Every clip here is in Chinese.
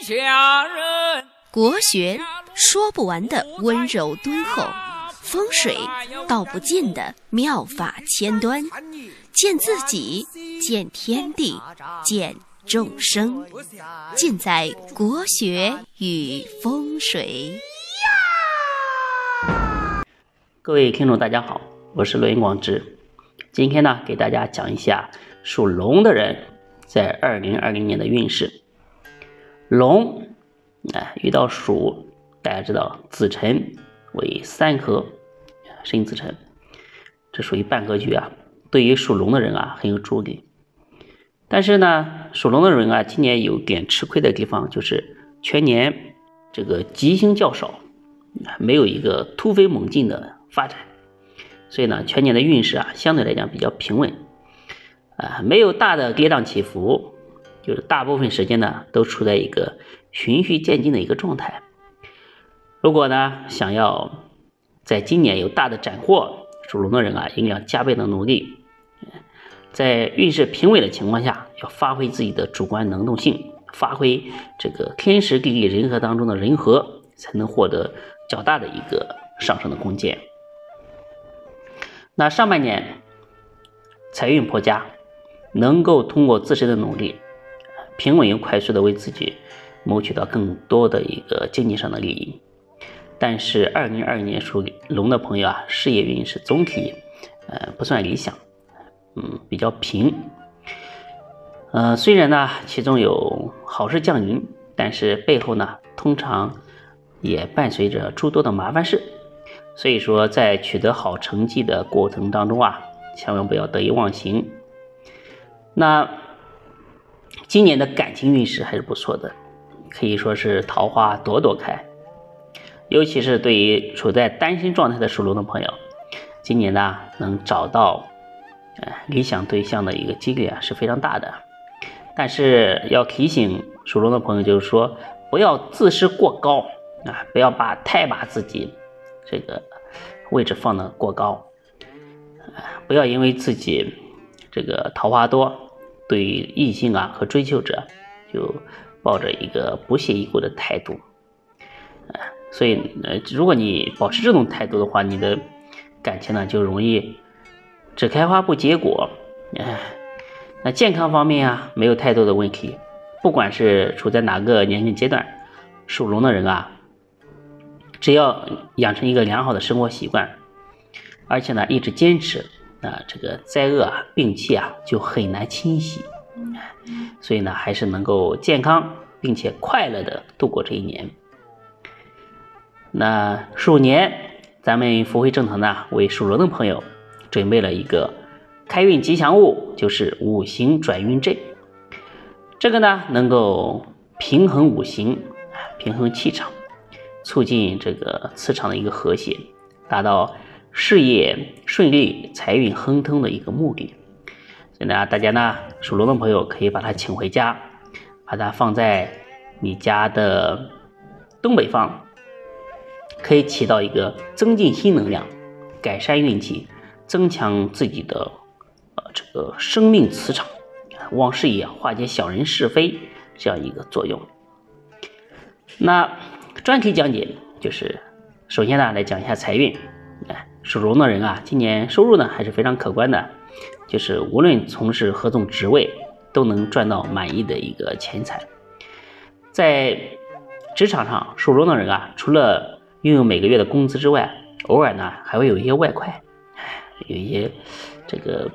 下人。国学说不完的温柔敦厚，风水道不尽的妙法千端，见自己，见天地，见众生，尽在国学与风水。各位听众，大家好，我是罗云广之。今天呢，给大家讲一下属龙的人在二零二零年的运势。龙，哎，遇到鼠，大家知道子辰为三合，生子辰，这属于半格局啊。对于属龙的人啊，很有助力。但是呢，属龙的人啊，今年有点吃亏的地方，就是全年这个吉星较少，没有一个突飞猛进的发展。所以呢，全年的运势啊，相对来讲比较平稳，啊，没有大的跌宕起伏，就是大部分时间呢都处在一个循序渐进的一个状态。如果呢想要在今年有大的斩获，属龙的人啊，应该要加倍的努力，在运势平稳的情况下，要发挥自己的主观能动性，发挥这个天时地利人和当中的人和，才能获得较大的一个上升的空间。那上半年财运颇佳，能够通过自身的努力，平稳又快速的为自己谋取到更多的一个经济上的利益。但是二零二二年属龙的朋友啊，事业运是总体呃不算理想，嗯比较平。呃虽然呢其中有好事降临，但是背后呢通常也伴随着诸多的麻烦事。所以说，在取得好成绩的过程当中啊，千万不要得意忘形。那今年的感情运势还是不错的，可以说是桃花朵朵开。尤其是对于处在单身状态的属龙的朋友，今年呢能找到呃理想对象的一个几率啊是非常大的。但是要提醒属龙的朋友，就是说不要自视过高啊，不要把太把自己。这个位置放的过高，不要因为自己这个桃花多，对于异性啊和追求者就抱着一个不屑一顾的态度，所以呃，如果你保持这种态度的话，你的感情呢就容易只开花不结果。哎那健康方面啊，没有太多的问题，不管是处在哪个年龄阶段，属龙的人啊。只要养成一个良好的生活习惯，而且呢一直坚持，那这个灾厄啊病气啊就很难侵袭，所以呢还是能够健康并且快乐的度过这一年。那鼠年，咱们福慧正堂呢为属龙的朋友准备了一个开运吉祥物，就是五行转运阵。这个呢能够平衡五行，平衡气场。促进这个磁场的一个和谐，达到事业顺利、财运亨通的一个目的。所以呢，大家呢属龙的朋友可以把它请回家，把它放在你家的东北方，可以起到一个增进新能量、改善运气、增强自己的呃这个生命磁场、旺事业、化解小人是非这样一个作用。那。专题讲解就是，首先呢来讲一下财运，哎，属龙的人啊，今年收入呢还是非常可观的，就是无论从事何种职位，都能赚到满意的一个钱财。在职场上，属龙的人啊，除了拥有每个月的工资之外，偶尔呢还会有一些外快，有一些这个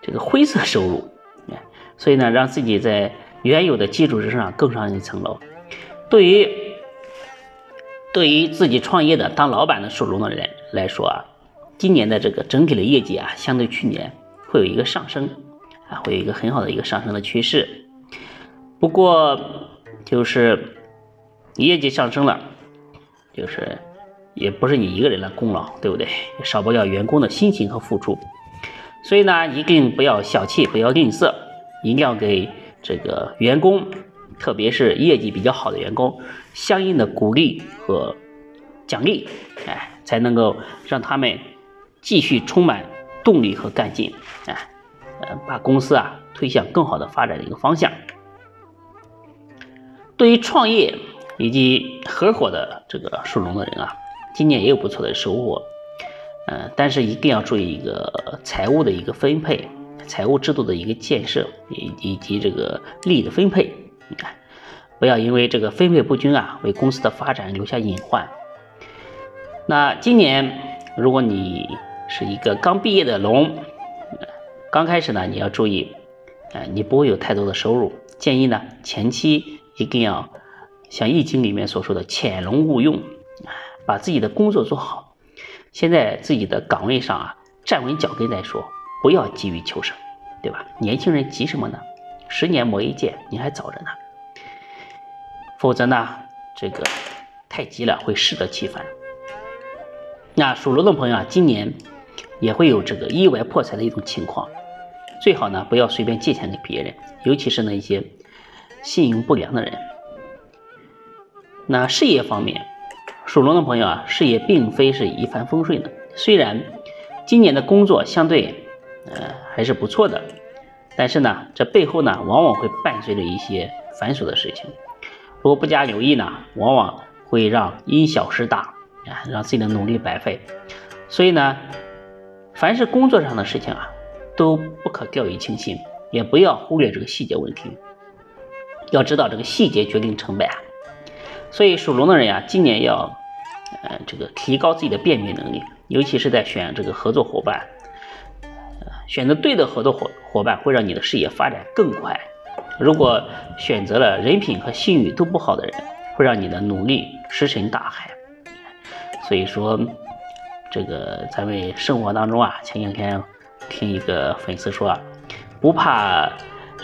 这个灰色收入，所以呢，让自己在原有的基础之上更上一层楼。对于对于自己创业的当老板的属龙的人来说啊，今年的这个整体的业绩啊，相对去年会有一个上升啊，会有一个很好的一个上升的趋势。不过就是业绩上升了，就是也不是你一个人的功劳，对不对？也少不了员工的辛勤和付出。所以呢，一定不要小气，不要吝啬，一定要给这个员工。特别是业绩比较好的员工，相应的鼓励和奖励，哎，才能够让他们继续充满动力和干劲，哎，呃，把公司啊推向更好的发展的一个方向。对于创业以及合伙的这个属龙的人啊，今年也有不错的收获。嗯，但是一定要注意一个财务的一个分配，财务制度的一个建设，以以及这个利益的分配。你看，不要因为这个分配不均啊，为公司的发展留下隐患。那今年如果你是一个刚毕业的龙，刚开始呢，你要注意，呃，你不会有太多的收入，建议呢前期一定要像易经里面所说的潜龙勿用，把自己的工作做好。先在自己的岗位上啊站稳脚跟再说，不要急于求成，对吧？年轻人急什么呢？十年磨一剑，你还早着呢。否则呢，这个太急了会适得其反。那属龙的朋友啊，今年也会有这个意外破财的一种情况，最好呢不要随便借钱给别人，尤其是那些信用不良的人。那事业方面。属龙的朋友啊，事业并非是一帆风顺的。虽然今年的工作相对呃还是不错的，但是呢，这背后呢往往会伴随着一些繁琐的事情。如果不加留意呢，往往会让因小失大啊，让自己的努力白费。所以呢，凡是工作上的事情啊，都不可掉以轻心，也不要忽略这个细节问题。要知道，这个细节决定成败啊。所以属龙的人呀，今年要，呃，这个提高自己的辨别能力，尤其是在选这个合作伙伴，选择对的合作伙伙伴会让你的事业发展更快。如果选择了人品和信誉都不好的人，会让你的努力石沉大海。所以说，这个咱们生活当中啊，前两天听一个粉丝说啊，不怕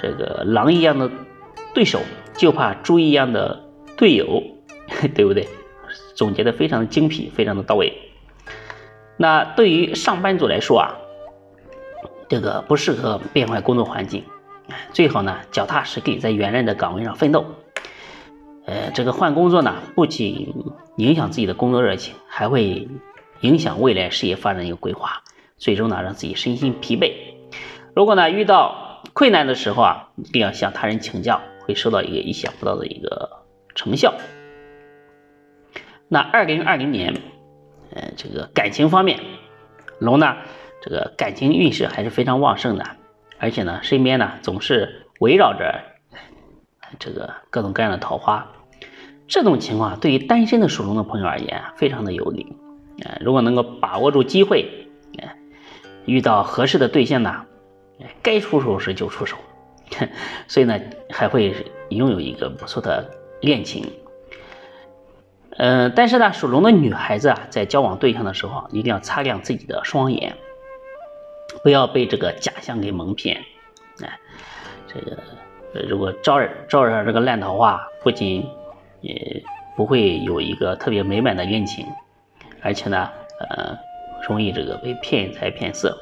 这个狼一样的对手，就怕猪一样的队友。对不对？总结的非常的精辟，非常的到位。那对于上班族来说啊，这个不适合变换工作环境，最好呢脚踏实地在原来的岗位上奋斗。呃，这个换工作呢，不仅影响自己的工作热情，还会影响未来事业发展一个规划，最终呢让自己身心疲惫。如果呢遇到困难的时候啊，一定要向他人请教，会收到一个意想不到的一个成效。那二零二零年，呃，这个感情方面，龙呢，这个感情运势还是非常旺盛的，而且呢，身边呢总是围绕着这个各种各样的桃花。这种情况对于单身的属龙的朋友而言，非常的有利。呃，如果能够把握住机会，呃，遇到合适的对象呢，该出手时就出手，所以呢，还会拥有一个不错的恋情。嗯，但是呢，属龙的女孩子啊，在交往对象的时候，一定要擦亮自己的双眼，不要被这个假象给蒙骗。哎，这个如果招惹招惹这个烂桃花，不仅也不会有一个特别美满的恋情，而且呢，呃，容易这个被骗财骗色。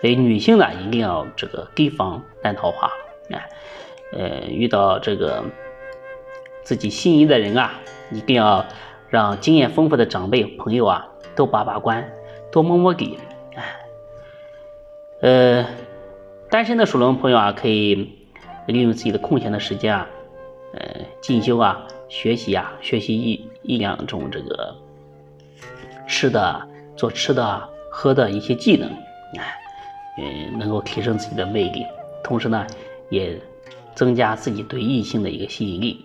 所以女性呢，一定要这个提防烂桃花。哎，呃，遇到这个自己心仪的人啊。一定要让经验丰富的长辈朋友啊多把把关，多摸摸底。呃，单身的属龙朋友啊，可以利用自己的空闲的时间啊，呃，进修啊，学习啊，学习一一两种这个吃的、做吃的、喝的一些技能，哎，嗯，能够提升自己的魅力，同时呢，也增加自己对异性的一个吸引力。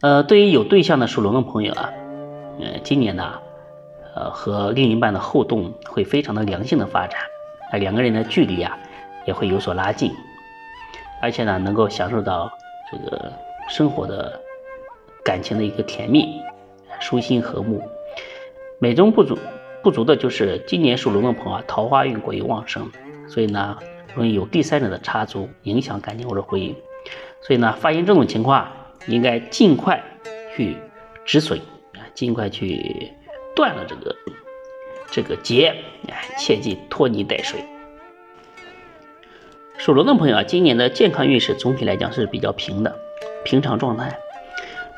呃，对于有对象的属龙的朋友啊，呃，今年呢，呃，和另一半的互动会非常的良性的发展，啊，两个人的距离啊也会有所拉近，而且呢，能够享受到这个生活的感情的一个甜蜜，舒心和睦。美中不足不足的就是今年属龙的朋友啊，桃花运过于旺盛，所以呢，容易有第三者的插足，影响感情或者婚姻。所以呢，发现这种情况。应该尽快去止损啊，尽快去断了这个这个结，哎，切记拖泥带水。属龙的朋友啊，今年的健康运势总体来讲是比较平的，平常状态。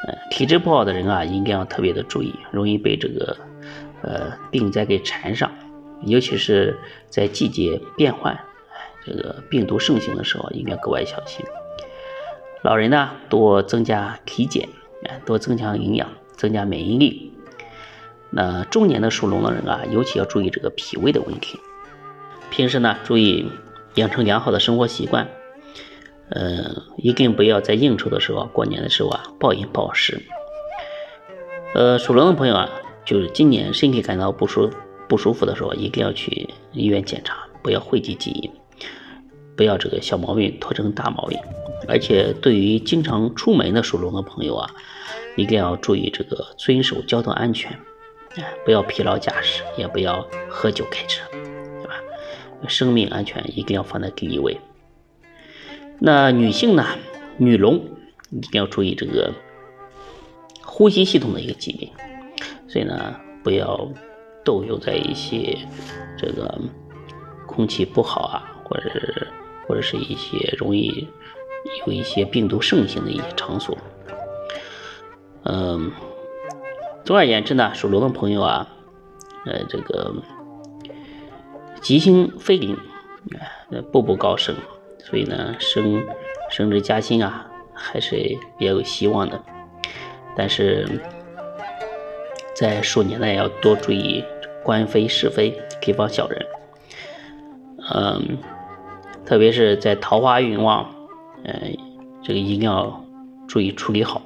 呃，体质不好的人啊，应该要特别的注意，容易被这个呃病灾给缠上，尤其是在季节变换，这个病毒盛行的时候，应该格外小心。老人呢多增加体检，多增强营养，增加免疫力。那中年的属龙的人啊，尤其要注意这个脾胃的问题。平时呢，注意养成良好的生活习惯，呃，一定不要在应酬的时候、过年的时候啊暴饮暴食。呃，属龙的朋友啊，就是今年身体感到不舒不舒服的时候，一定要去医院检查，不要讳疾忌医，不要这个小毛病拖成大毛病。而且对于经常出门的属龙的朋友啊，一定要注意这个遵守交通安全。不要疲劳驾驶，也不要喝酒开车，对吧？生命安全一定要放在第一位。那女性呢？女龙一定要注意这个呼吸系统的一个疾病，所以呢，不要逗留在一些这个空气不好啊，或者是或者是一些容易有一些病毒盛行的一些场所，嗯。总而言之呢，属龙的朋友啊，呃，这个吉星飞临，呃，步步高升，所以呢，升升职加薪啊，还是比较有希望的。但是在鼠年呢，要多注意官非是非，提防小人。嗯，特别是在桃花运旺，呃，这个一定要注意处理好。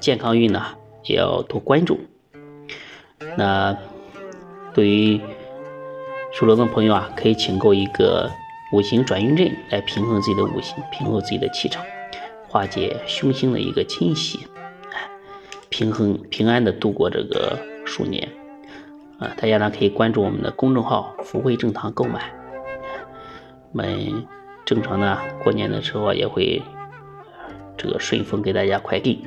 健康运呢？也要多关注。那对于属龙的朋友啊，可以请购一个五行转运阵来平衡自己的五行，平衡自己的气场，化解凶星的一个侵袭，平衡平安的度过这个鼠年。啊，大家呢可以关注我们的公众号“福慧正堂”购买。我们正常呢过年的时候也会这个顺丰给大家快递。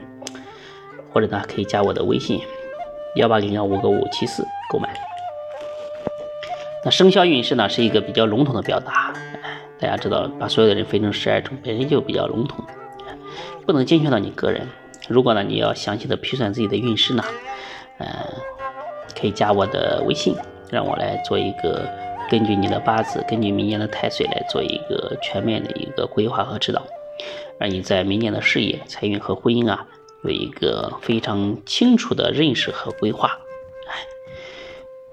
或者呢，可以加我的微信幺八零幺五个五七四购买。那生肖运势呢，是一个比较笼统的表达，大家知道，把所有的人分成十二种，本身就比较笼统，不能精确到你个人。如果呢，你要详细的批算自己的运势呢，呃，可以加我的微信，让我来做一个根据你的八字，根据明年的太岁来做一个全面的一个规划和指导，让你在明年的事业、财运和婚姻啊。有一个非常清楚的认识和规划，哎，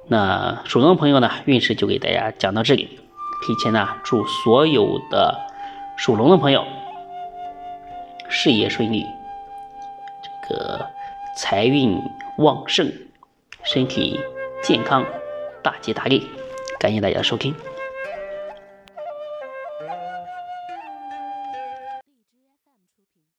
那属龙的朋友呢，运势就给大家讲到这里。提前呢，祝所有的属龙的朋友事业顺利，这个财运旺盛，身体健康，大吉大利。感谢大家的收听。